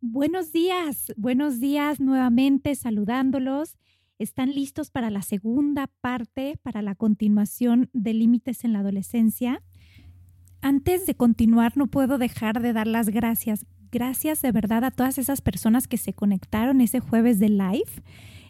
Buenos días, buenos días nuevamente saludándolos. ¿Están listos para la segunda parte, para la continuación de Límites en la Adolescencia? Antes de continuar, no puedo dejar de dar las gracias. Gracias de verdad a todas esas personas que se conectaron ese jueves de live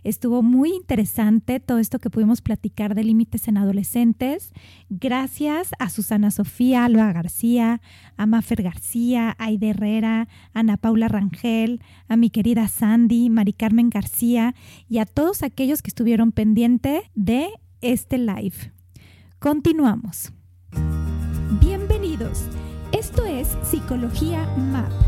Estuvo muy interesante todo esto que pudimos platicar de límites en adolescentes. Gracias a Susana Sofía, Alba García, a Mafer García, a Aide Herrera, Ana Paula Rangel, a mi querida Sandy, Mari Carmen García y a todos aquellos que estuvieron pendientes de este live. Continuamos. Bienvenidos. Esto es Psicología MAP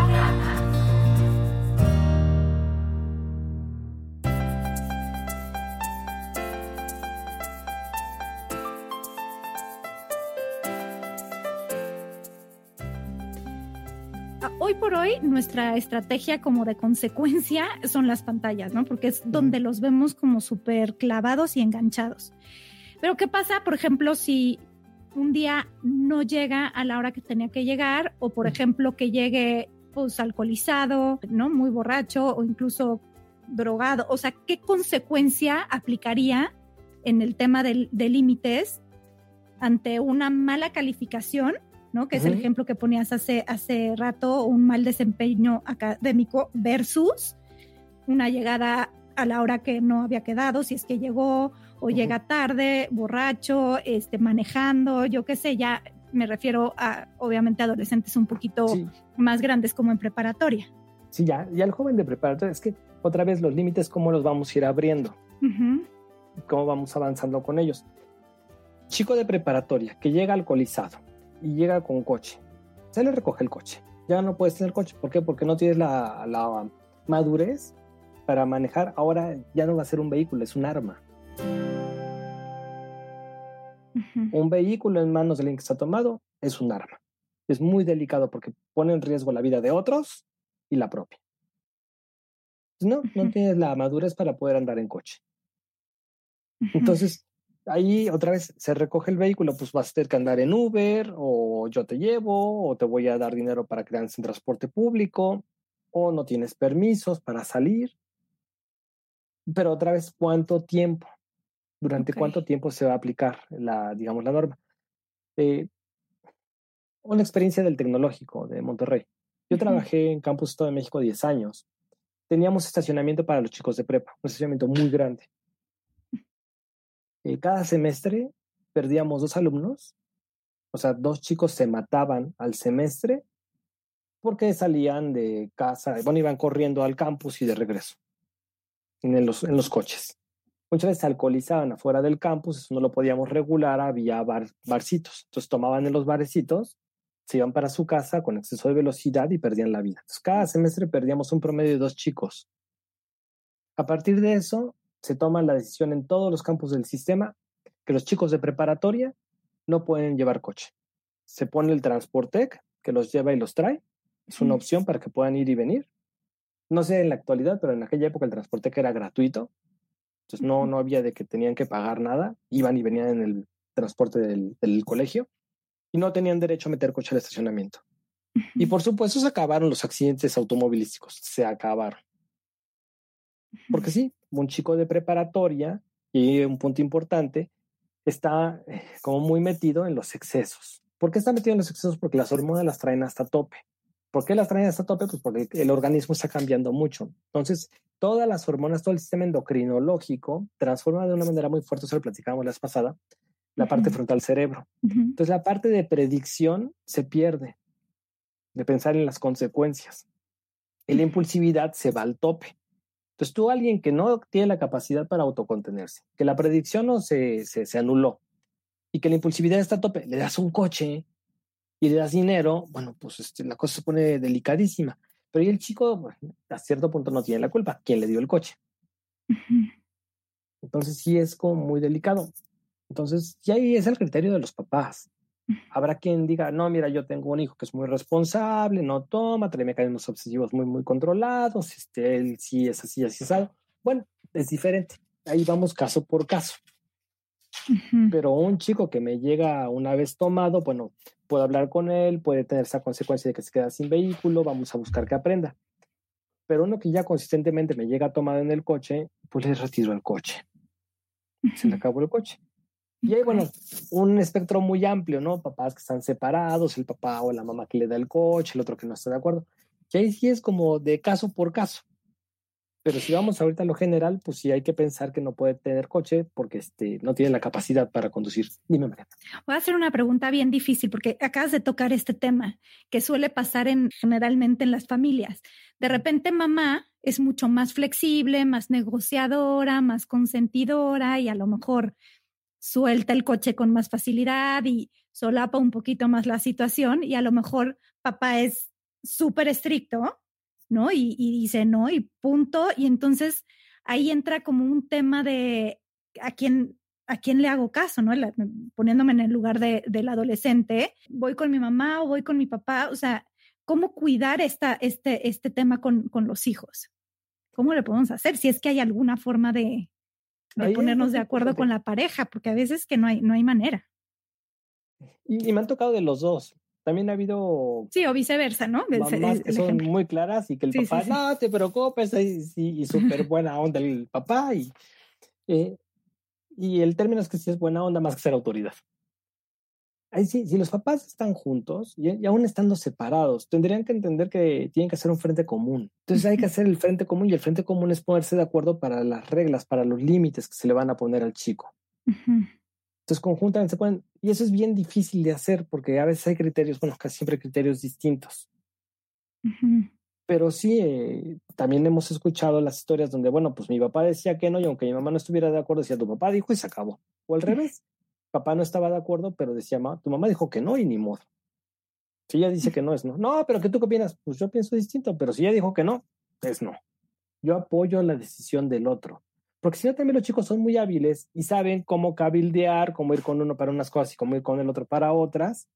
Hoy nuestra estrategia como de consecuencia son las pantallas, ¿no? Porque es donde los vemos como súper clavados y enganchados. Pero ¿qué pasa, por ejemplo, si un día no llega a la hora que tenía que llegar o, por ejemplo, que llegue pues alcoholizado, ¿no? Muy borracho o incluso drogado. O sea, ¿qué consecuencia aplicaría en el tema de límites ante una mala calificación ¿no? Que es el ejemplo que ponías hace, hace rato, un mal desempeño académico versus una llegada a la hora que no había quedado, si es que llegó o llega tarde, borracho, este, manejando, yo qué sé, ya me refiero a, obviamente, adolescentes un poquito más grandes como en preparatoria. Sí, ya, ya el joven de preparatoria, es que otra vez los límites, ¿cómo los vamos a ir abriendo? ¿Cómo vamos avanzando con ellos? Chico de preparatoria que llega alcoholizado, y llega con coche. Se le recoge el coche. Ya no puedes tener coche. ¿Por qué? Porque no tienes la, la madurez para manejar. Ahora ya no va a ser un vehículo, es un arma. Un vehículo en manos de alguien que está tomado es un arma. Es muy delicado porque pone en riesgo la vida de otros y la propia. No, no tienes la madurez para poder andar en coche. Entonces, ahí otra vez se recoge el vehículo, pues vas a tener que andar en Uber o yo te llevo o te voy a dar dinero para que andes en transporte público o no tienes permisos para salir. Pero otra vez, ¿cuánto tiempo? ¿Durante cuánto tiempo se va a aplicar la, digamos, la norma? Eh, una experiencia del tecnológico de Monterrey. Yo trabajé en Campus Estado de México 10 años. Teníamos estacionamiento para los chicos de prepa, un estacionamiento muy grande. Eh, cada semestre perdíamos dos alumnos, o sea, dos chicos se mataban al semestre porque salían de casa, bueno, iban corriendo al campus y de regreso, en los, en los coches. Muchas veces se alcoholizaban afuera del campus, eso no lo podíamos regular, había bar, barcitos. Entonces tomaban en los barecitos, se iban para su casa con exceso de velocidad y perdían la vida. Entonces cada semestre perdíamos un promedio de dos chicos. A partir de eso, se toma la decisión en todos los campos del sistema que los chicos de preparatoria no pueden llevar coche. Se pone el Transportec que los lleva y los trae. Es una opción para que puedan ir y venir. No sé en la actualidad, pero en aquella época el Transportec era gratuito. Entonces no, no había de que tenían que pagar nada. Iban y venían en el transporte del, del colegio. y no tenían derecho a meter coche al estacionamiento. Y por supuesto se acabaron los accidentes automovilísticos, se acabaron. Porque sí, un chico de preparatoria, y un punto importante, está eh, como muy metido en los excesos. ¿Por qué está metido en los excesos? Porque las hormonas las traen hasta tope. ¿Por qué las traen hasta tope? Pues porque el organismo está cambiando mucho. Entonces, todas las hormonas, todo el sistema endocrinológico transforma de una manera muy fuerte, eso lo platicamos la vez pasada, la parte frontal del cerebro. Entonces, la parte de predicción se pierde, de pensar en las consecuencias. Y la impulsividad se va al tope. Entonces, tú, alguien que no tiene la capacidad para autocontenerse, que la predicción no se, se, se anuló y que la impulsividad está a tope, le das un coche y le das dinero, bueno, pues este, la cosa se pone delicadísima. Pero y el chico, a cierto punto no tiene la culpa. ¿Quién le dio el coche? Entonces sí es como muy delicado. Entonces, ya ahí es el criterio de los papás. Habrá quien diga, no, mira, yo tengo un hijo que es muy responsable, no toma, trae mecanismos obsesivos muy, muy controlados, este, él sí es así, así es algo. Bueno, es diferente. Ahí vamos caso por caso. Pero un chico que me llega una vez tomado, bueno, puedo hablar con él, puede tener esa consecuencia de que se queda sin vehículo, vamos a buscar que aprenda. Pero uno que ya consistentemente me llega tomado en el coche, pues le retiro el coche. Se le acabó el coche. Y hay, bueno, un espectro muy amplio, ¿no? Papás que están separados, el papá o la mamá que le da el coche, el otro que no está de acuerdo. Y ahí sí es como de caso por caso. Pero si vamos ahorita a lo general, pues sí hay que pensar que no puede tener coche porque este, no tiene la capacidad para conducir. Dime, María. Voy a hacer una pregunta bien difícil porque acabas de tocar este tema que suele pasar en, generalmente en las familias. De repente mamá es mucho más flexible, más negociadora, más consentidora y a lo mejor suelta el coche con más facilidad y solapa un poquito más la situación y a lo mejor papá es súper estricto, ¿no? Y, dice no y punto. Y entonces ahí entra como un tema de a quién, a quién le hago caso, ¿no? poniéndome en el lugar de, del adolescente, voy con mi mamá o voy con mi papá, o sea, ¿cómo cuidar esta, este, este tema con, con los hijos? ¿Cómo le podemos hacer? Si es que hay alguna forma de, de ponernos de acuerdo con la pareja, porque a veces que no hay, no hay manera. Y, me han tocado de los dos. También ha habido... Sí, o viceversa, ¿no? Mamás que son muy claras y que el papá, no te preocupes, y, y súper buena onda el papá. Y, eh, y el término es que sí es buena onda más que ser autoridad sí, si los papás están juntos y, aún estando separados, tendrían que entender que tienen que hacer un frente común. Entonces hay que hacer el frente común y el frente común es ponerse de acuerdo para las reglas, para los límites que se le van a poner al chico. Entonces conjuntamente se pueden, y eso es bien difícil de hacer porque a veces hay criterios, bueno, casi siempre criterios distintos. Pero sí, eh, también hemos escuchado las historias donde, bueno, pues mi papá decía que no y aunque mi mamá no estuviera de acuerdo, decía tu papá dijo y se acabó. O al revés papá no estaba de acuerdo, pero decía, tu mamá dijo que no y ni modo. Si ella dice que no, es no. No, pero ¿qué tú qué opinas? Pues yo pienso distinto, pero si ella dijo que no, es no. Yo apoyo la decisión del otro. Porque si no, también los chicos son muy hábiles y saben cómo cabildear, cómo ir con uno para unas cosas y cómo ir con el otro para otras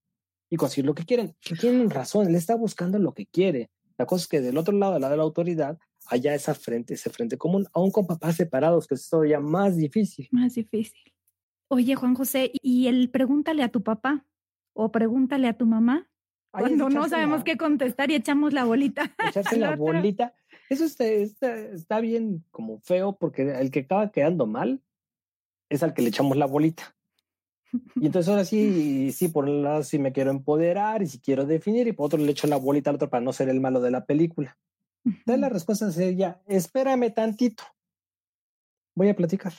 y conseguir lo que quieren. Que tienen razón, él está buscando lo que quiere. La cosa es que del otro lado, del lado de la autoridad, haya esa frente, ese frente común, aún con papás separados, que es todavía más difícil. Más difícil. Oye, Juan José, ¿y el pregúntale a tu papá o pregúntale a tu mamá? Cuando no sabemos qué contestar y echamos la bolita. Echarse la bolita. Eso está, está, bien como feo porque el que acaba quedando mal es al que le echamos la bolita. Y entonces ahora sí, sí, por un lado sí me quiero empoderar y si quiero definir y por otro le echo la bolita al otro para no ser el malo de la película. Entonces la respuesta sería, espérame tantito. Voy a platicar.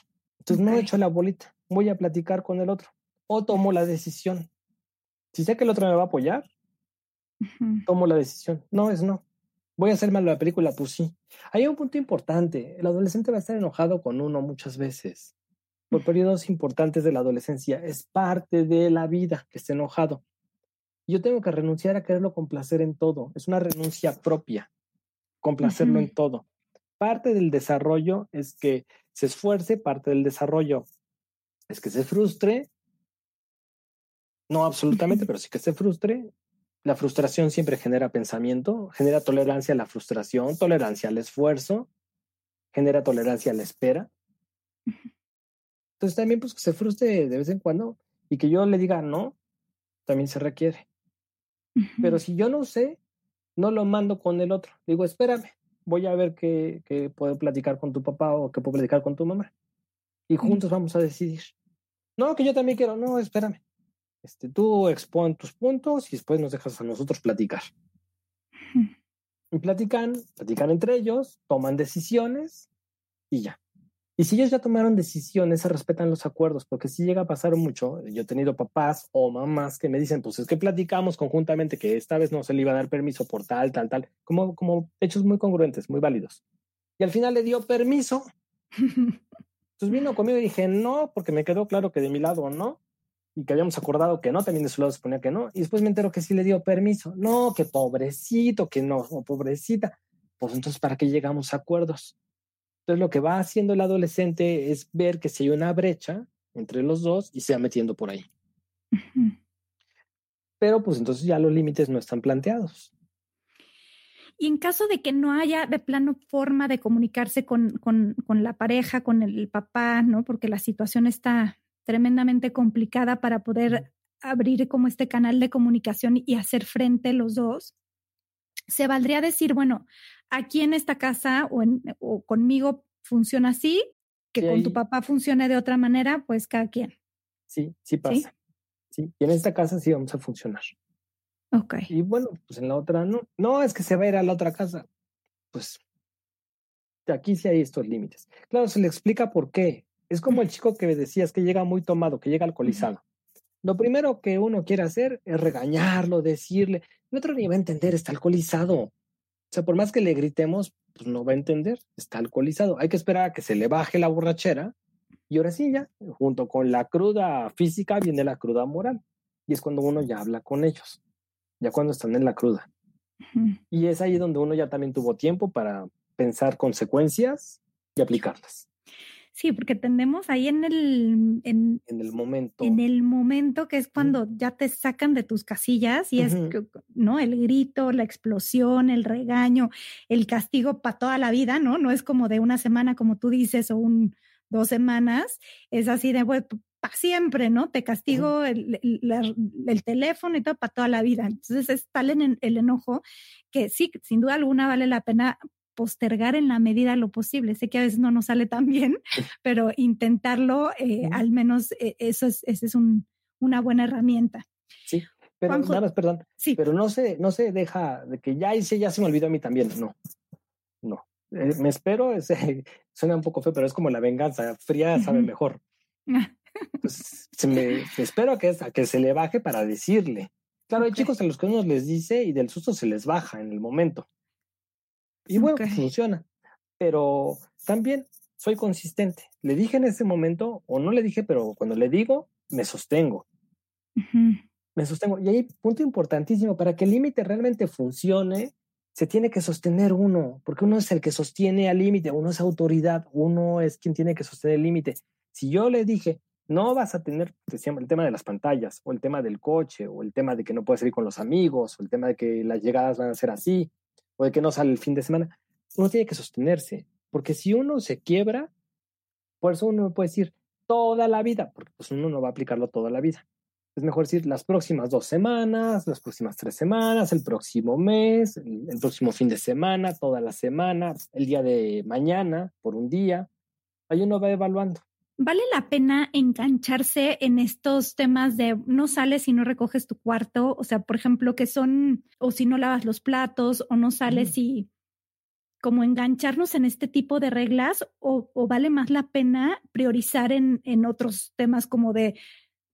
Entonces no echo la bolita voy a platicar con el otro o tomo la decisión. Si sé que el otro me va a apoyar, tomo la decisión. No es no. Voy a hacer mal la película, pues sí. Hay un punto importante. El adolescente va a estar enojado con uno muchas veces. Por periodos importantes de la adolescencia. Es parte de la vida que esté enojado. Yo tengo que renunciar a quererlo complacer en todo. Es una renuncia propia. Complacerlo en todo. Parte del desarrollo es que se esfuerce, parte del desarrollo es que se frustre, no absolutamente, pero sí que se frustre. La frustración siempre genera pensamiento, genera tolerancia a la frustración, tolerancia al esfuerzo, genera tolerancia a la espera. Entonces también pues que se frustre de vez en cuando y que yo le diga no, también se requiere. Pero si yo no sé, no lo mando con el otro. Digo, espérame, voy a ver qué, qué puedo platicar con tu papá o qué puedo platicar con tu mamá. Y juntos vamos a decidir. No, que yo también quiero. No, espérame. Este, tú expon tus puntos y después nos dejas a nosotros platicar. Y platican, platican entre ellos, toman decisiones y ya. Y si ellos ya tomaron decisiones, se respetan los acuerdos, porque si llega a pasar mucho, yo he tenido papás o mamás que me dicen, pues es que platicamos conjuntamente que esta vez no se le iba a dar permiso por tal, tal, tal, como, como hechos muy congruentes, muy válidos. Y al final le dio permiso. Entonces vino conmigo y dije, no, porque me quedó claro que de mi lado no, y que habíamos acordado que no, también de su lado se ponía que no, y después me entero que sí le dio permiso. No, que pobrecito, que no, pobrecita. Pues entonces, ¿para qué llegamos a acuerdos? Entonces, lo que va haciendo el adolescente es ver que si hay una brecha entre los dos y se va metiendo por ahí. Pero pues entonces ya los límites no están planteados. Y en caso de que no haya de plano forma de comunicarse con, con, con la pareja, con el papá, ¿no? Porque la situación está tremendamente complicada para poder abrir como este canal de comunicación y hacer frente los dos, se valdría decir, bueno, aquí en esta casa o, en, o conmigo funciona así, que con tu papá funcione de otra manera, pues cada quien. Sí, sí pasa. ¿Sí? y en esta casa sí vamos a funcionar. Ok. Y bueno, pues en la otra no. No, es que se va a ir a la otra casa. Pues aquí sí hay estos límites. Claro, se le explica por qué. Es como el chico que decías que llega muy tomado, que llega alcoholizado. Lo primero que uno quiere hacer es regañarlo, decirle, el otro ni va a entender, está alcoholizado. O sea, por más que le gritemos, pues no va a entender, está alcoholizado. Hay que esperar a que se le baje la borrachera y ahora sí ya, junto con la cruda física viene la cruda moral. Y es cuando uno ya habla con ellos, ya cuando están en la cruda. Y es ahí donde uno ya también tuvo tiempo para pensar consecuencias y aplicarlas. Sí, porque tendemos ahí en el, en, el momento. En el momento que es cuando ya te sacan de tus casillas y es, ¿no? El grito, la explosión, el regaño, el castigo para toda la vida, ¿no? No es como de una semana, como tú dices, o un, dos semanas, es así de, pues, para siempre, ¿no? Te castigo el, el, teléfono y todo para toda la vida. Entonces es tal en el enojo que sí, sin duda alguna vale la pena postergar en la medida de lo posible. Sé que a veces no nos sale tan bien, pero intentarlo, eh, al menos eh, eso es, esa es un, una buena herramienta. Sí, pero nada más, perdón. Sí. Pero no se, no se deja de que ya hice, ya se me olvidó a mí también. No, no. Eh, me espero, suena un poco feo, pero es como la venganza. Fría sabe mejor. Pues, se me, espero a que, a que se le baje para decirle. Claro, hay chicos a los que uno les dice y del susto se les baja en el momento. Y bueno, funciona. Pero también soy consistente. Le dije en ese momento, o no le dije, pero cuando le digo, me sostengo. Me sostengo. Y hay punto importantísimo, para que el límite realmente funcione, se tiene que sostener uno, porque uno es el que sostiene al límite, uno es autoridad, uno es quien tiene que sostener el límite. Si yo le dije, no vas a tener, decíamos, el tema de las pantallas, o el tema del coche, o el tema de que no puedes ir con los amigos, o el tema de que las llegadas van a ser así, o de que no sale el fin de semana, uno tiene que sostenerse, porque si uno se quiebra, por eso uno puede decir toda la vida, porque pues uno no va a aplicarlo toda la vida. Es mejor decir las próximas dos semanas, las próximas tres semanas, el próximo mes, el, el próximo fin de semana, toda la semana, el día de mañana, por un día. Ahí uno va evaluando. ¿Vale la pena engancharse en estos temas de no sales si no recoges tu cuarto? O sea, por ejemplo, que son, o si no lavas los platos, o no sales si, como engancharnos en este tipo de reglas, o, vale más la pena priorizar en, en otros temas como de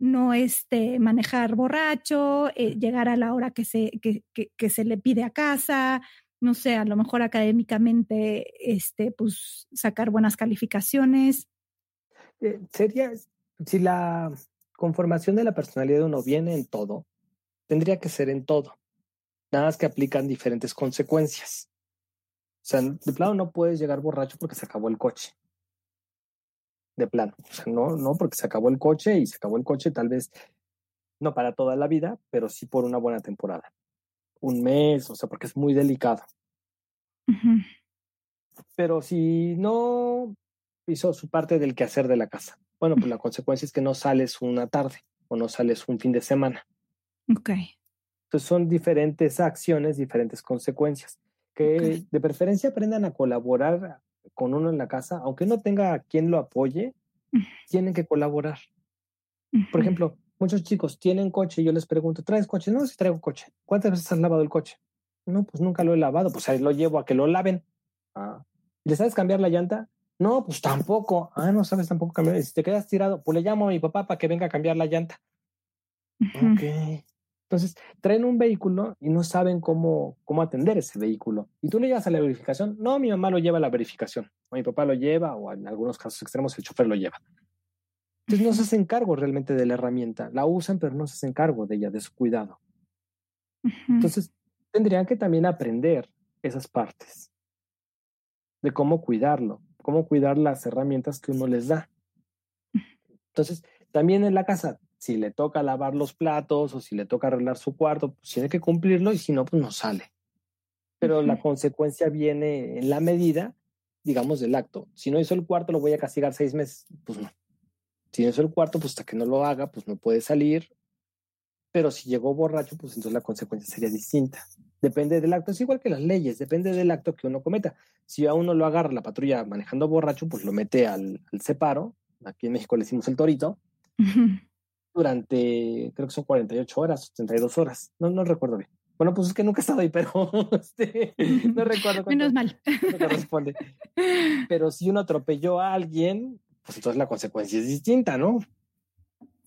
no este, manejar borracho, eh, llegar a la hora que se, que, que, se le pide a casa, no sé, a lo mejor académicamente, este, pues sacar buenas calificaciones. Eh, sería, si la conformación de la personalidad de uno viene en todo, tendría que ser en todo. Nada más que aplican diferentes consecuencias. O sea, de plano no puedes llegar borracho porque se acabó el coche. De plano. O sea, no, no porque se acabó el coche y se acabó el coche tal vez no para toda la vida, pero sí por una buena temporada. Un mes, o sea, porque es muy delicado. Pero si no hizo su parte del quehacer de la casa. Bueno, pues la consecuencia es que no sales una tarde o no sales un fin de semana. Ok. Entonces son diferentes acciones, diferentes consecuencias. Que de preferencia aprendan a colaborar con uno en la casa, aunque no tenga quien lo apoye, tienen que colaborar. Por ejemplo, muchos chicos tienen coche y yo les pregunto, ¿traes coche? No, si traigo coche. ¿Cuántas veces has lavado el coche? No, pues nunca lo he lavado, pues ahí lo llevo a que lo laven. Ah. ¿Y le sabes cambiar la llanta? No, pues tampoco. Ah, no sabes tampoco cambiar. Y si te quedas tirado, pues le llamo a mi papá para que venga a cambiar la llanta. Ok. Entonces, traen un vehículo y no saben cómo, cómo atender ese vehículo. Y tú le llevas a la verificación. No, mi mamá lo lleva a la verificación. O mi papá lo lleva, o en algunos casos extremos el chofer lo lleva. Entonces no se hacen cargo realmente de la herramienta. La usan, pero no se hacen cargo de ella, de su cuidado. Entonces, tendrían que también aprender esas partes de cómo cuidarlo, cómo cuidar las herramientas que uno les da. Entonces, también en la casa si le toca lavar los platos o si le toca arreglar su cuarto, pues tiene que cumplirlo y si no, pues no sale. Pero la consecuencia viene en la medida, digamos, del acto. Si no hizo el cuarto, lo voy a castigar seis meses. Pues no. Si no hizo el cuarto, pues hasta que no lo haga, pues no puede salir. Pero si llegó borracho, pues entonces la consecuencia sería distinta. Depende del acto, es igual que las leyes, depende del acto que uno cometa. Si a uno lo agarra la patrulla manejando borracho, pues lo mete al, separo. Aquí en México le decimos el torito durante, creo que son 48 horas, 32 horas, no, no recuerdo bien. Bueno, pues es que nunca he estado ahí, pero este, no recuerdo. Menos mal. corresponde. Pero si uno atropelló a alguien, pues entonces la consecuencia es distinta, ¿no?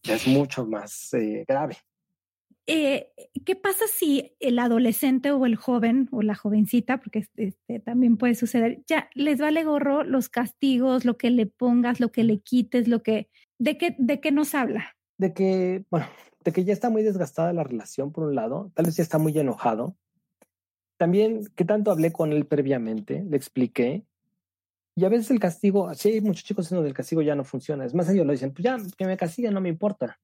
Ya es mucho más eh, grave. Eh, ¿Qué pasa si el adolescente o el joven o la jovencita, porque este, también puede suceder, ya les vale gorro los castigos, lo que le pongas, lo que le quites, lo que, de qué, de qué nos habla? de que, bueno, de que ya está muy desgastada la relación, por un lado, tal vez ya está muy enojado. También, que tanto hablé con él previamente, le expliqué. Y a veces el castigo, sí hay muchos chicos en donde el castigo ya no funciona. Es más, ellos lo dicen, pues ya, que me castiguen, no me importa.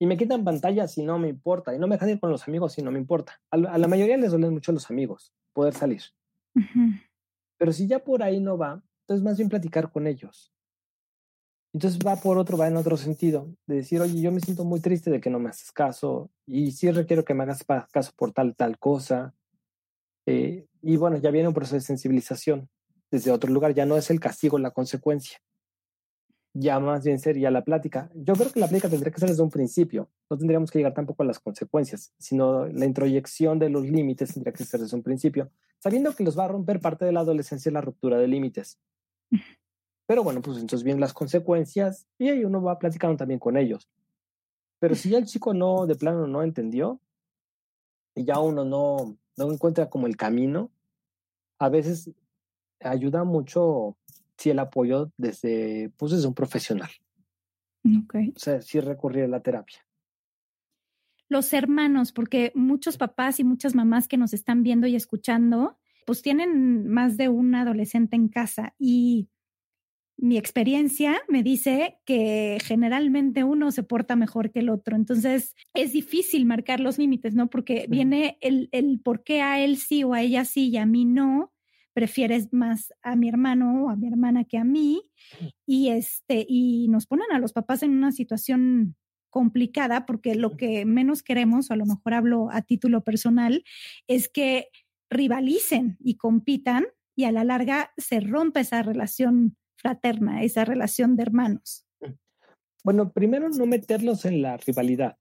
Y me quitan pantallas si no me importa. Y no me dejan ir con los amigos si no me importa. A, la mayoría les duelen mucho los amigos, poder salir. Pero si ya por ahí no va, entonces más bien platicar con ellos. Entonces va por otro, va en otro sentido, de decir, oye, yo me siento muy triste de que no me haces caso y sí requiero que me hagas caso por tal, tal cosa. Eh, y bueno, ya viene un proceso de sensibilización desde otro lugar, ya no es el castigo la consecuencia, ya más bien sería la plática. Yo creo que la plática tendría que ser desde un principio, no tendríamos que llegar tampoco a las consecuencias, sino la introyección de los límites tendría que ser desde un principio, sabiendo que los va a romper parte de la adolescencia la ruptura de límites. Pero bueno, pues entonces vienen las consecuencias y ahí uno va platicando también con ellos. Pero si ya el chico no, de plano no entendió y ya uno no, no encuentra como el camino, a veces ayuda mucho si el apoyo desde, pues desde un profesional. Okay. O sea, sí recurrir a la terapia. Los hermanos, porque muchos papás y muchas mamás que nos están viendo y escuchando, pues tienen más de un adolescente en casa y mi experiencia me dice que generalmente uno se porta mejor que el otro. Entonces es difícil marcar los límites, ¿no? Porque viene el, el por qué a él sí o a ella sí y a mí no. Prefieres más a mi hermano o a mi hermana que a mí. Y, este, y nos ponen a los papás en una situación complicada porque lo que menos queremos, o a lo mejor hablo a título personal, es que rivalicen y compitan y a la larga se rompe esa relación fraterna, esa relación de hermanos? Bueno, primero no meterlos en la rivalidad,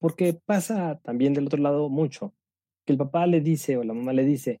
porque pasa también del otro lado mucho, que el papá le dice o la mamá le dice,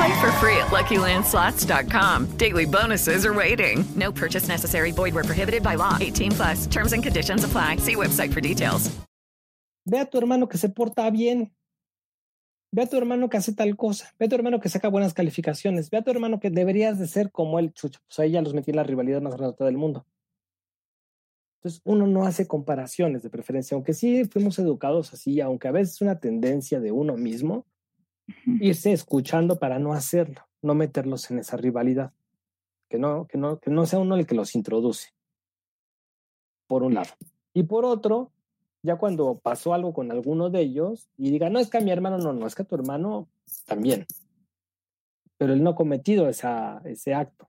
Play for free at LuckyLandSlots.com. Daily bonuses are waiting. No purchase necessary. Void where prohibited by law. 18 plus. Terms and conditions apply. See website for details. Ve a tu hermano que se porta bien. Ve a tu hermano que hace tal cosa. Ve a tu hermano que saca buenas calificaciones. Ve a tu hermano que deberías de ser como él, chucho. Pues ahí ya los metí en la rivalidad más grande del mundo. Entonces, uno no hace comparaciones de preferencia, aunque sí fuimos educados así, aunque a veces es una tendencia de uno mismo, irse escuchando para no hacerlo, no meterlos en esa rivalidad, que no, que no, que no sea uno el que los introduce, por un lado. Y por otro, ya cuando pasó algo con alguno de ellos y diga, no es que a mi hermano, no, no, es que a tu hermano también, pero él no ha cometido esa, ese acto.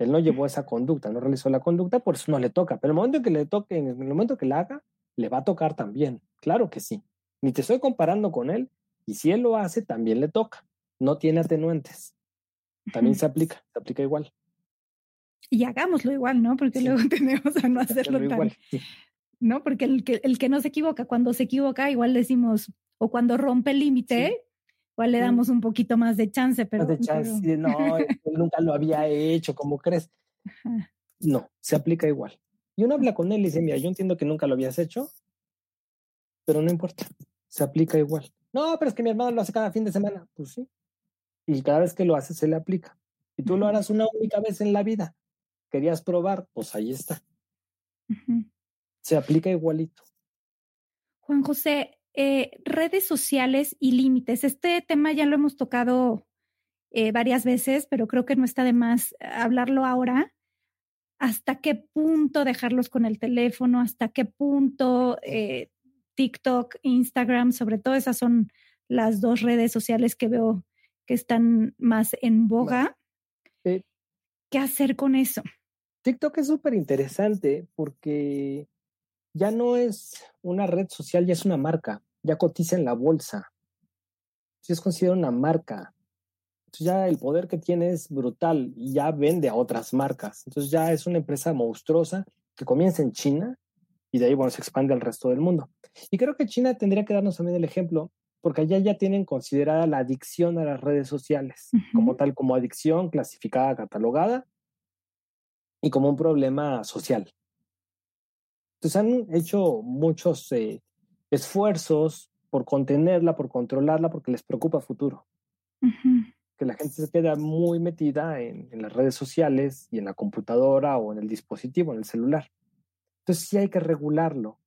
Él no llevó esa conducta, no realizó la conducta, por eso no le toca. Pero el momento en que le toque, en el momento que la haga, le va a tocar también. Claro que sí. Ni te estoy comparando con él. Y si él lo hace, también le toca. No tiene atenuantes. También se aplica, se aplica igual. Y hagámoslo igual, ¿no? Porque Sí. luego tenemos a no hacerlo tan, igual, sí. ¿no? Porque el que, el que no se equivoca, cuando se equivoca, igual decimos, o cuando rompe el límite, igual le Sí. damos un poquito más de chance, pero, No pero- él nunca lo había hecho, ¿cómo crees? Ajá. No, se aplica igual. Y uno habla con él y dice, mira, yo entiendo que nunca lo habías hecho, pero no importa, se aplica igual. No, pero es que mi hermano lo hace cada fin de semana. Pues sí. Y cada vez que lo hace, se le aplica. Y tú lo harás una única vez en la vida. Querías probar, pues ahí está. Se aplica igualito. Juan José, eh, redes sociales y límites. Este tema ya lo hemos tocado eh, varias veces, pero creo que no está de más hablarlo ahora. ¿Hasta qué punto dejarlos con el teléfono? ¿Hasta qué punto eh, TikTok, Instagram, sobre todo esas son las dos redes sociales que veo que están más en boga? Eh, ¿Qué hacer con eso? TikTok es súper interesante porque ya no es una red social, ya es una marca, ya cotiza en la bolsa. Sí es considerada una marca. Entonces ya el poder que tiene es brutal y ya vende a otras marcas. Entonces ya es una empresa monstruosa que comienza en China y de ahí, bueno, se expande al resto del mundo. Y creo que China tendría que darnos también el ejemplo, porque allá ya tienen considerada la adicción a las redes sociales, como tal, como adicción clasificada, catalogada y como un problema social. Entonces han hecho muchos eh, esfuerzos por contenerla, por controlarla, porque les preocupa a futuro. Que la gente se queda muy metida en, en las redes sociales y en la computadora o en el dispositivo, en el celular. Entonces sí hay que regularlo.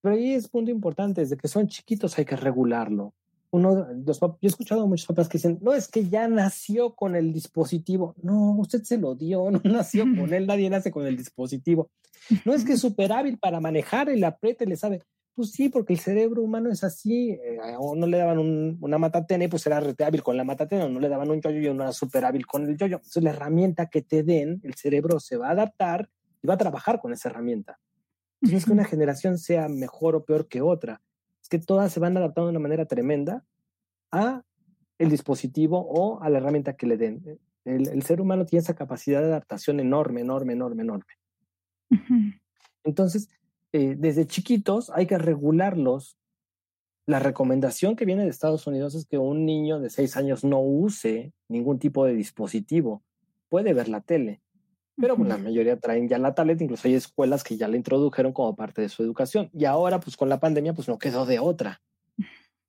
Pero ahí es punto importante, desde que son chiquitos hay que regularlo. Uno, los yo he escuchado a muchos papás que dicen, no, es que ya nació con el dispositivo. No, usted se lo dio, no nació con él, nadie nace con el dispositivo. No es que es súper hábil para manejar, el apriete, le sabe. Pues sí, porque el cerebro humano es así. eh, o no le daban un- una matatena y pues era rete hábil con la matatena, o no le daban un yoyo y uno era súper hábil con el yoyo. Entonces la herramienta que te den, el cerebro se va a adaptar y va a trabajar con esa herramienta. No es que una generación sea mejor o peor que otra, es que todas se van adaptando de una manera tremenda a el dispositivo o a la herramienta que le den. El, el ser humano tiene esa capacidad de adaptación enorme, enorme, enorme, enorme. Entonces, eh, desde chiquitos hay que regularlos. La recomendación que viene de Estados Unidos es que un niño de seis años no use ningún tipo de dispositivo. Puede ver la tele, pero pues, la mayoría traen ya la tablet, incluso hay escuelas que ya la introdujeron como parte de su educación. Y ahora, pues con la pandemia, pues no quedó de otra.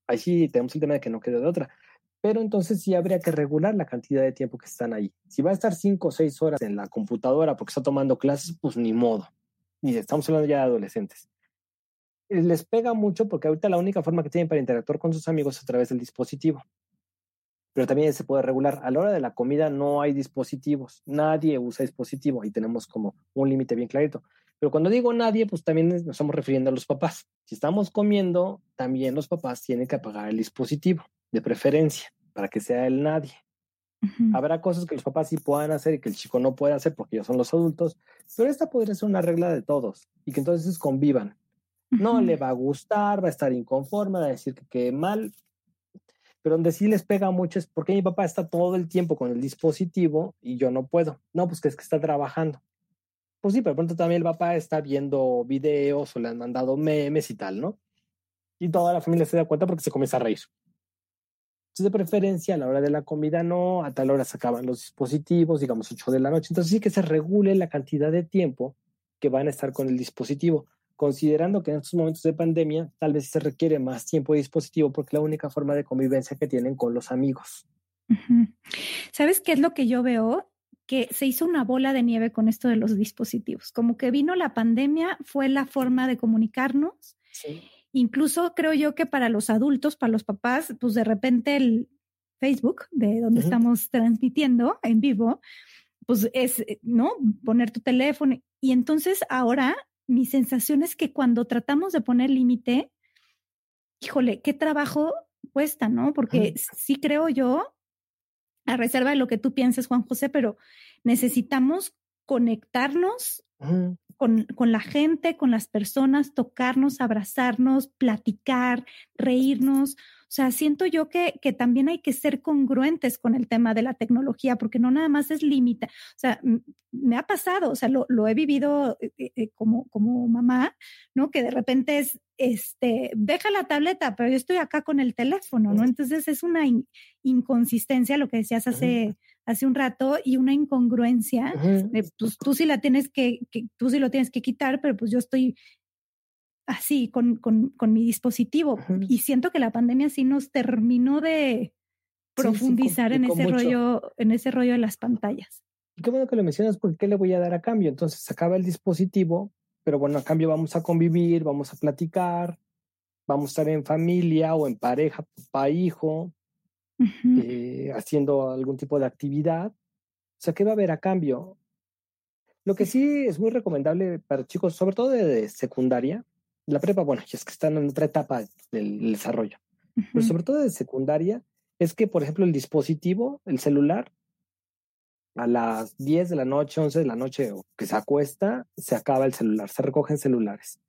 Ahí sí tenemos el tema de que no quedó de otra. Pero entonces sí habría que regular la cantidad de tiempo que están ahí. Si va a estar cinco o seis horas en la computadora porque está tomando clases, pues ni modo. Y estamos hablando ya de adolescentes. Eh, Les pega mucho porque ahorita la única forma que tienen para interactuar con sus amigos es a través del dispositivo. Pero también se puede regular. A la hora de la comida no hay dispositivos. Nadie usa dispositivo. Ahí tenemos como un límite bien clarito. Pero cuando digo nadie, pues también nos estamos refiriendo a los papás. Si estamos comiendo, también los papás tienen que apagar el dispositivo, de preferencia, para que sea el nadie. Habrá cosas que los papás sí puedan hacer y que el chico no puede hacer porque ellos son los adultos, pero esta podría ser una regla de todos y que entonces convivan. No le va a gustar, va a estar inconforme, va a decir que quede mal, pero donde sí les pega mucho es porque mi papá está todo el tiempo con el dispositivo y yo no puedo. No, pues que es que está trabajando. Pues sí, pero pronto también el papá está viendo videos o le han mandado memes y tal, ¿no? Y toda la familia se da cuenta porque se comienza a reír. Entonces, de preferencia, a la hora de la comida no, a tal hora se acaban los dispositivos, digamos 8 de la noche. Entonces, sí que se regule la cantidad de tiempo que van a estar con el dispositivo, considerando que en estos momentos de pandemia tal vez se requiere más tiempo de dispositivo porque es la única forma de convivencia que tienen con los amigos. ¿Sabes qué es lo que yo veo? Que se hizo una bola de nieve con esto de los dispositivos. Como que vino la pandemia, fue la forma de comunicarnos. Sí Incluso creo yo que para los adultos, para los papás, pues de repente el Facebook, de donde estamos transmitiendo en vivo, pues es, ¿no? Poner tu teléfono. Y entonces ahora mi sensación es que cuando tratamos de poner límite, híjole, qué trabajo cuesta, ¿no? Porque sí creo yo, a reserva de lo que tú pienses, Juan José, pero necesitamos conectarnos con, con, la gente, con las personas, tocarnos, abrazarnos, platicar, reírnos. O sea, siento yo que, que también hay que ser congruentes con el tema de la tecnología, porque no nada más es límite. O sea, me ha pasado, o sea, lo, lo he vivido eh, eh, eh, como, como mamá, ¿no? Que de repente es, este, deja la tableta, pero yo estoy acá con el teléfono, ¿no? Entonces es una inconsistencia, lo que decías hace hace un rato y una incongruencia pues tú sí la tienes que, tú sí lo tienes que quitar, pero pues yo estoy así con, con, con mi dispositivo y siento que la pandemia sí nos terminó de profundizar en ese rollo, en ese rollo de las pantallas. Y qué bueno que lo mencionas porque ¿qué le voy a dar a cambio? Entonces acaba el dispositivo, pero bueno, a cambio vamos a convivir, vamos a platicar, vamos a estar en familia o en pareja, papá, hijo, eh, haciendo algún tipo de actividad. O sea, ¿qué va a haber a cambio? Lo que sí es muy recomendable para chicos, sobre todo de secundaria, la prepa, bueno, es que están en otra etapa del desarrollo, pero sobre todo de secundaria, es que, por ejemplo, el dispositivo, el celular, a las 10 de la noche, 11 de la noche, o que se acuesta, se acaba el celular, se recogen celulares.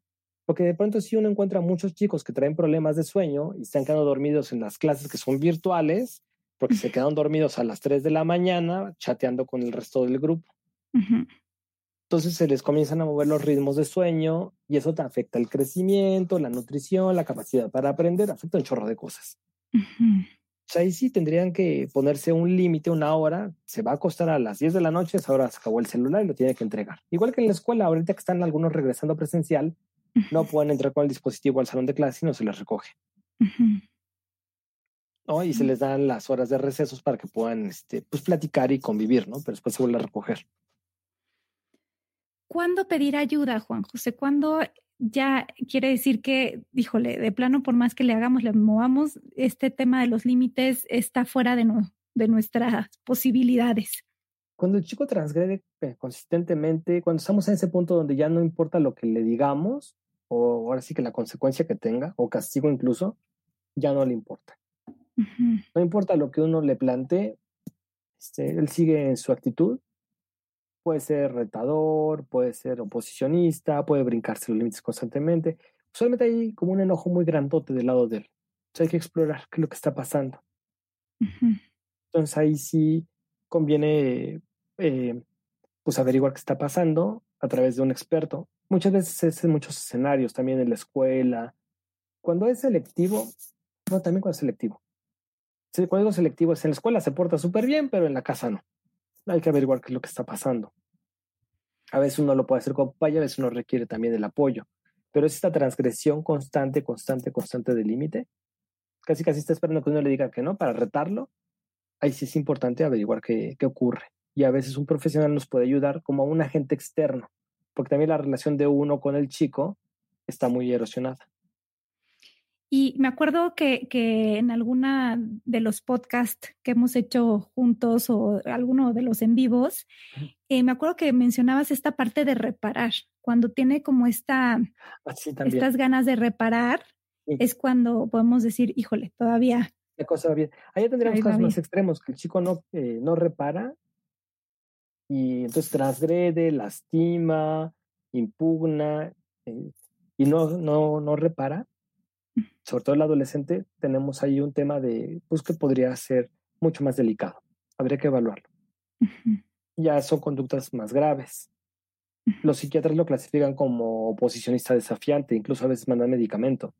Porque de pronto si uno encuentra muchos chicos que traen problemas de sueño y están quedando dormidos en las clases que son virtuales, porque se quedan dormidos a las 3 de la mañana chateando con el resto del grupo. Entonces se les comienzan a mover los ritmos de sueño y eso te afecta el crecimiento, la nutrición, la capacidad para aprender, afecta un chorro de cosas. O sea, ahí sí tendrían que ponerse un límite, una hora. Se va a acostar a las 10 de la noche, esa hora se acabó el celular y lo tiene que entregar. Igual que en la escuela, ahorita que están algunos regresando presencial, no pueden entrar con el dispositivo al salón de clase y no se les recoge. ¿no? Y se les dan las horas de recesos para que puedan este, pues, platicar y convivir, ¿no? Pero después se vuelve a recoger. ¿Cuándo pedir ayuda, Juan José? ¿Cuándo ya quiere decir que, híjole, de plano, por más que le hagamos, le movamos, este tema de los límites está fuera de, no, de nuestras posibilidades? Cuando el chico transgrede eh, consistentemente, cuando estamos en ese punto donde ya no importa lo que le digamos, o ahora sí que la consecuencia que tenga, o castigo incluso, ya no le importa. No importa lo que uno le plantee, este, él sigue en su actitud. Puede ser retador, puede ser oposicionista, puede brincarse los límites constantemente. Solamente hay como un enojo muy grandote del lado de él. Entonces hay que explorar qué es lo que está pasando. Entonces ahí sí conviene eh, pues averiguar qué está pasando a través de un experto. Muchas veces es en muchos escenarios, también en la escuela. Cuando es selectivo, no, también cuando es selectivo. Cuando es selectivo es en la escuela se porta súper bien, pero en la casa no. Hay que averiguar qué es lo que está pasando. A veces uno lo puede hacer con papá a veces uno requiere también el apoyo. Pero es esta transgresión constante, constante, constante del límite. Casi casi está esperando que uno le diga que no para retarlo. Ahí sí es importante averiguar qué, qué ocurre. Y a veces un profesional nos puede ayudar como un agente externo porque también la relación de uno con el chico está muy erosionada. Y me acuerdo que, que en alguna de los podcasts que hemos hecho juntos o alguno de los en vivos, eh, me acuerdo que mencionabas esta parte de reparar. Cuando tiene como esta, estas ganas de reparar, es cuando podemos decir, híjole, todavía. La cosa va bien. Allá tendríamos casos más extremos, que el chico no, eh, no repara y entonces transgrede, lastima, impugna eh, y no, no, no repara sobre todo el adolescente, tenemos ahí un tema de, pues que podría ser mucho más delicado. Habría que evaluarlo. Ya son conductas más graves. Los psiquiatras lo clasifican como oposicionista desafiante, incluso a veces mandan medicamento.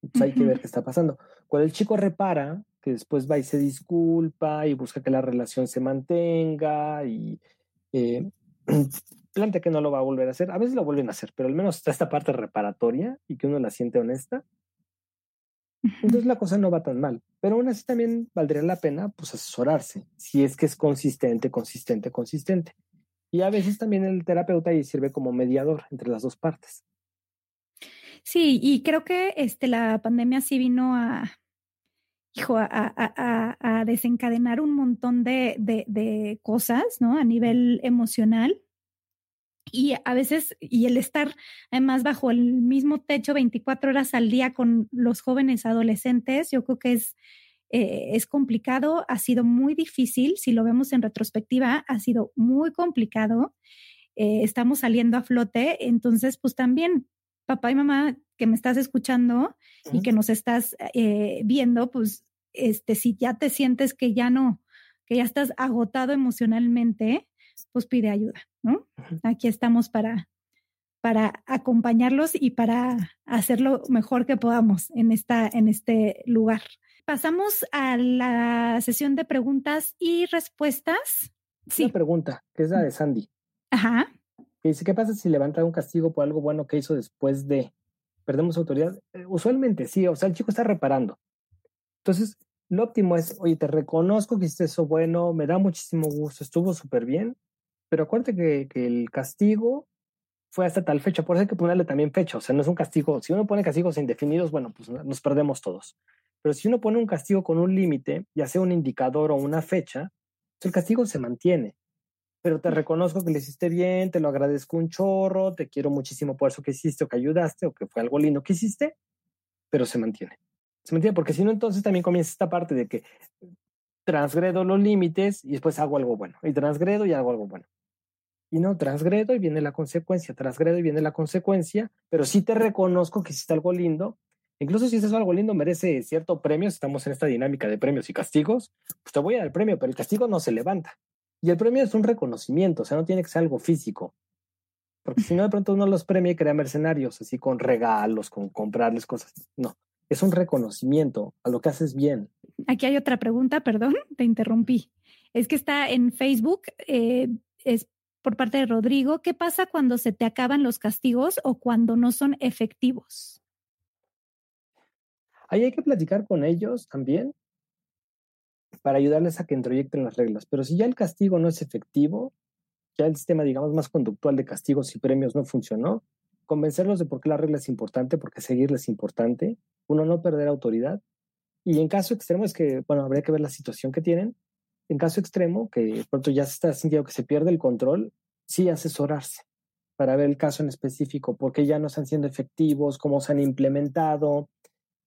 Pues hay que ver qué está pasando. Cuando el chico repara, que después va y se disculpa y busca que la relación se mantenga y eh, plantea que no lo va a volver a hacer. A veces lo vuelven a hacer, pero al menos está esta parte reparatoria y que uno la siente honesta. Entonces la cosa no va tan mal, pero aún así también valdría la pena pues asesorarse, si es que es consistente, consistente, consistente. Y a veces también el terapeuta ahí sirve como mediador entre las dos partes. Sí, y creo que este, la pandemia sí vino a, hijo, a, a, a desencadenar un montón de, de, de, cosas, ¿no? A nivel emocional y a veces, y el estar además bajo el mismo techo 24 horas al día con los jóvenes adolescentes, yo creo que es, eh, es complicado, ha sido muy difícil, si lo vemos en retrospectiva, ha sido muy complicado, eh, estamos saliendo a flote, entonces pues también papá y mamá que me estás escuchando y que nos estás eh, viendo, pues este, si ya te sientes que ya no, que ya estás agotado emocionalmente, pues pide ayuda, ¿no? Aquí estamos para, para acompañarlos y para hacer lo mejor que podamos en, esta, en este lugar. Pasamos a la sesión de preguntas y respuestas. Sí. Una pregunta, que es la de Sandy. Ajá. Que dice, ¿qué pasa si levanta un castigo por algo bueno que hizo después de? ¿Perdemos autoridad? Eh, usualmente sí, o sea, el chico está reparando. Entonces, lo óptimo es, oye, te reconozco que hiciste eso bueno, me da muchísimo gusto, estuvo súper bien, pero acuérdate que, que, el castigo fue hasta tal fecha, por eso hay que ponerle también fecha, o sea, no es un castigo, si uno pone castigos indefinidos, bueno, pues nos perdemos todos. Pero si uno pone un castigo con un límite, ya sea un indicador o una fecha, pues el castigo se mantiene. Pero te reconozco que le hiciste bien, te lo agradezco un chorro, te quiero muchísimo por eso que hiciste o que ayudaste o que fue algo lindo que hiciste, pero se mantiene. Se mantiene porque si no, entonces también comienza esta parte de que transgredo los límites y después hago algo bueno. Y transgredo y hago algo bueno y no, transgredo y viene la consecuencia, transgredo y viene la consecuencia, pero sí te reconozco que hiciste algo lindo. Incluso si es algo lindo, merece cierto premio, si estamos en esta dinámica de premios y castigos, pues te voy a dar el premio, pero el castigo no se levanta. Y el premio es un reconocimiento, o sea, no tiene que ser algo físico. Porque si no, de pronto uno los premia y crea mercenarios, así con regalos, con comprarles cosas. No, es un reconocimiento a lo que haces bien. Aquí hay otra pregunta, perdón, te interrumpí. Es que está en Facebook, eh, es por parte de Rodrigo, ¿qué pasa cuando se te acaban los castigos o cuando no son efectivos? Ahí hay que platicar con ellos también para ayudarles a que introyecten las reglas. Pero si ya el castigo no es efectivo, ya el sistema, digamos, más conductual de castigos y premios no funcionó, convencerlos de por qué la regla es importante, porque seguirles es importante, uno no perder autoridad. Y en caso extremo es que, bueno, habría que ver la situación que tienen, en caso extremo, que pronto ya se está sintiendo que se pierde el control, sí asesorarse para ver el caso en específico, por qué ya no están siendo efectivos, cómo se han implementado,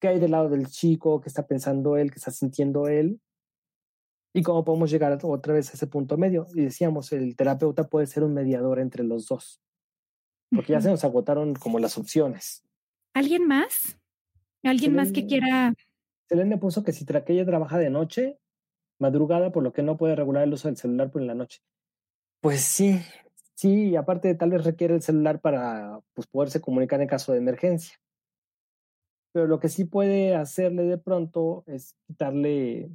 qué hay del lado del chico, qué está pensando él, qué está sintiendo él, y cómo podemos llegar otra vez a ese punto medio. Y decíamos, el terapeuta puede ser un mediador entre los dos, porque ya se nos agotaron como las opciones. ¿Alguien más? ¿Alguien más que quiera? Selene puso que si ella trabaja de noche, madrugada, por lo que no puede regular el uso del celular por la noche. Pues sí, sí, aparte tal vez requiere el celular para pues, poderse comunicar en caso de emergencia. Pero lo que sí puede hacerle de pronto es quitarle,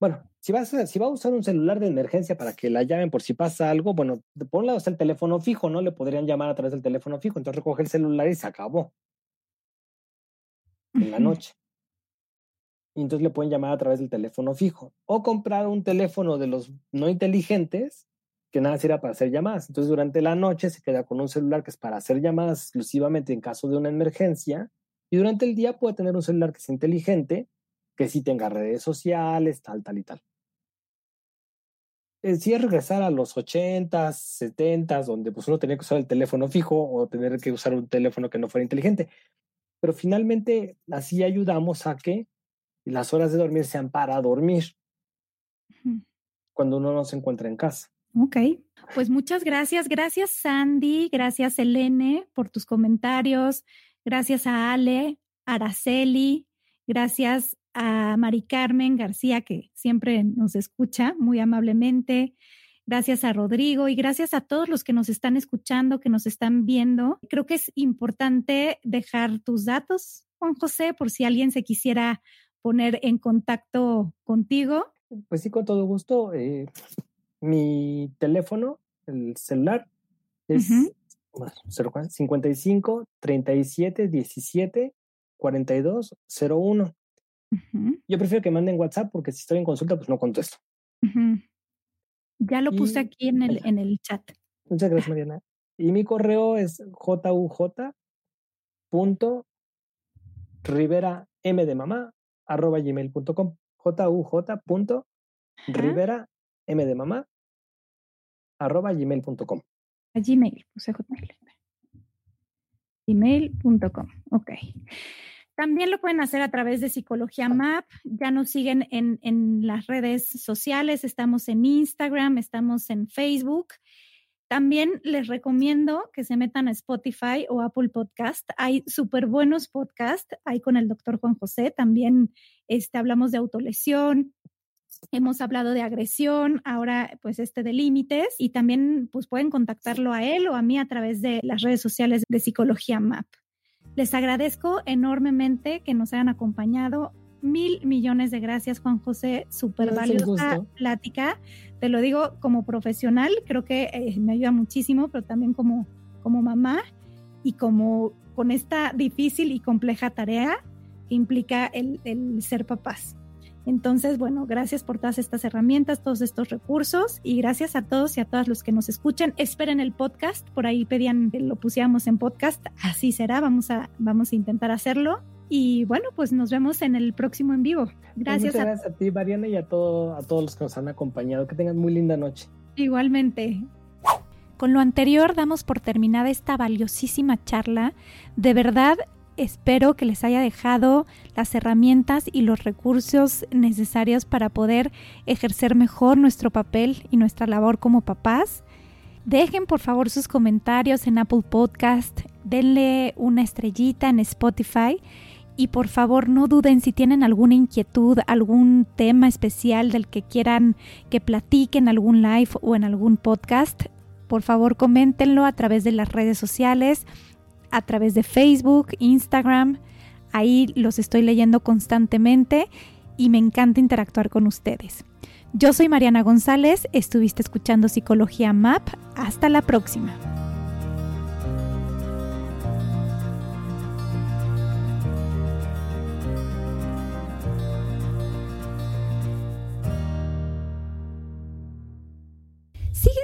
bueno, si, vas a, si va a usar un celular de emergencia para que la llamen por si pasa algo, bueno, ponle hasta el teléfono fijo, ¿no? Le podrían llamar a través del teléfono fijo, entonces recoge el celular y se acabó. En la noche y entonces le pueden llamar a través del teléfono fijo o comprar un teléfono de los no inteligentes que nada sirva para hacer llamadas. Entonces durante la noche se queda con un celular que es para hacer llamadas exclusivamente en caso de una emergencia Y durante el día puede tener un celular que sea inteligente, que sí tenga redes sociales, tal, tal y tal. Sí es regresar a los 80s, 70s, donde pues uno tenía que usar el teléfono fijo o tener que usar un teléfono que no fuera inteligente. Pero finalmente así ayudamos a que las horas de dormir sean para dormir cuando uno no se encuentra en casa. Ok, pues muchas gracias. Gracias Sandy, gracias Elene por tus comentarios, gracias a Ale, Araceli, gracias a Mari Carmen García que siempre nos escucha muy amablemente. Gracias a Rodrigo y gracias a todos los que nos están escuchando, que nos están viendo. Creo que es importante dejar tus datos, Juan José, por si alguien se quisiera poner en contacto contigo. Pues sí, con todo gusto. Eh, mi teléfono, el celular, es 55 37 17 42 01. Yo prefiero que manden WhatsApp porque si estoy en consulta, pues no contesto. Ya lo puse aquí en el, en el chat. Muchas gracias, Mariana. Y mi correo es juj.rivera m de mamá arroba gmail.com. juj.rivera m de mamá arroba gmail.com. A Gmail, puse Hotmail. Gmail.com, ok. También lo pueden hacer a través de Psicología Map. Ya nos siguen en, en las redes sociales. Estamos en Instagram, estamos en Facebook. También les recomiendo que se metan a Spotify o Apple Podcast. Hay súper buenos podcasts. Hay con el doctor Juan José. También este, hablamos de autolesión, Hemos hablado de agresión, ahora pues este de límites y también pues pueden contactarlo a él o a mí a través de las redes sociales de Psicología MAP. Les agradezco enormemente que nos hayan acompañado. Mil millones de gracias, Juan José. Súper valiosa plática. Te lo digo como profesional, creo que eh, me ayuda muchísimo, pero también como, como mamá y como con esta difícil y compleja tarea que implica el, el ser papás. Entonces, bueno, gracias por todas estas herramientas, todos estos recursos y gracias a todos y a todas los que nos escuchan. Esperen el podcast, por ahí pedían que lo pusiéramos en podcast, así será, vamos a, vamos a intentar hacerlo. Y bueno, pues nos vemos en el próximo en vivo. Pues gracias. Muchas gracias a ti, Mariana, y a, todo, a todos los que nos han acompañado. Que tengan muy linda noche. Igualmente. Con lo anterior damos por terminada esta valiosísima charla. De verdad, espero que les haya dejado las herramientas y los recursos necesarios para poder ejercer mejor nuestro papel y nuestra labor como papás. Dejen por favor sus comentarios en Apple Podcast, denle una estrellita en Spotify y por favor no duden si tienen alguna inquietud, algún tema especial del que quieran que platiquen en algún live o en algún podcast. Por favor coméntenlo a través de las redes sociales a través de Facebook, Instagram. Ahí los estoy leyendo constantemente y me encanta interactuar con ustedes. Yo soy Mariana González, estuviste escuchando Psicología MAP. Hasta la próxima.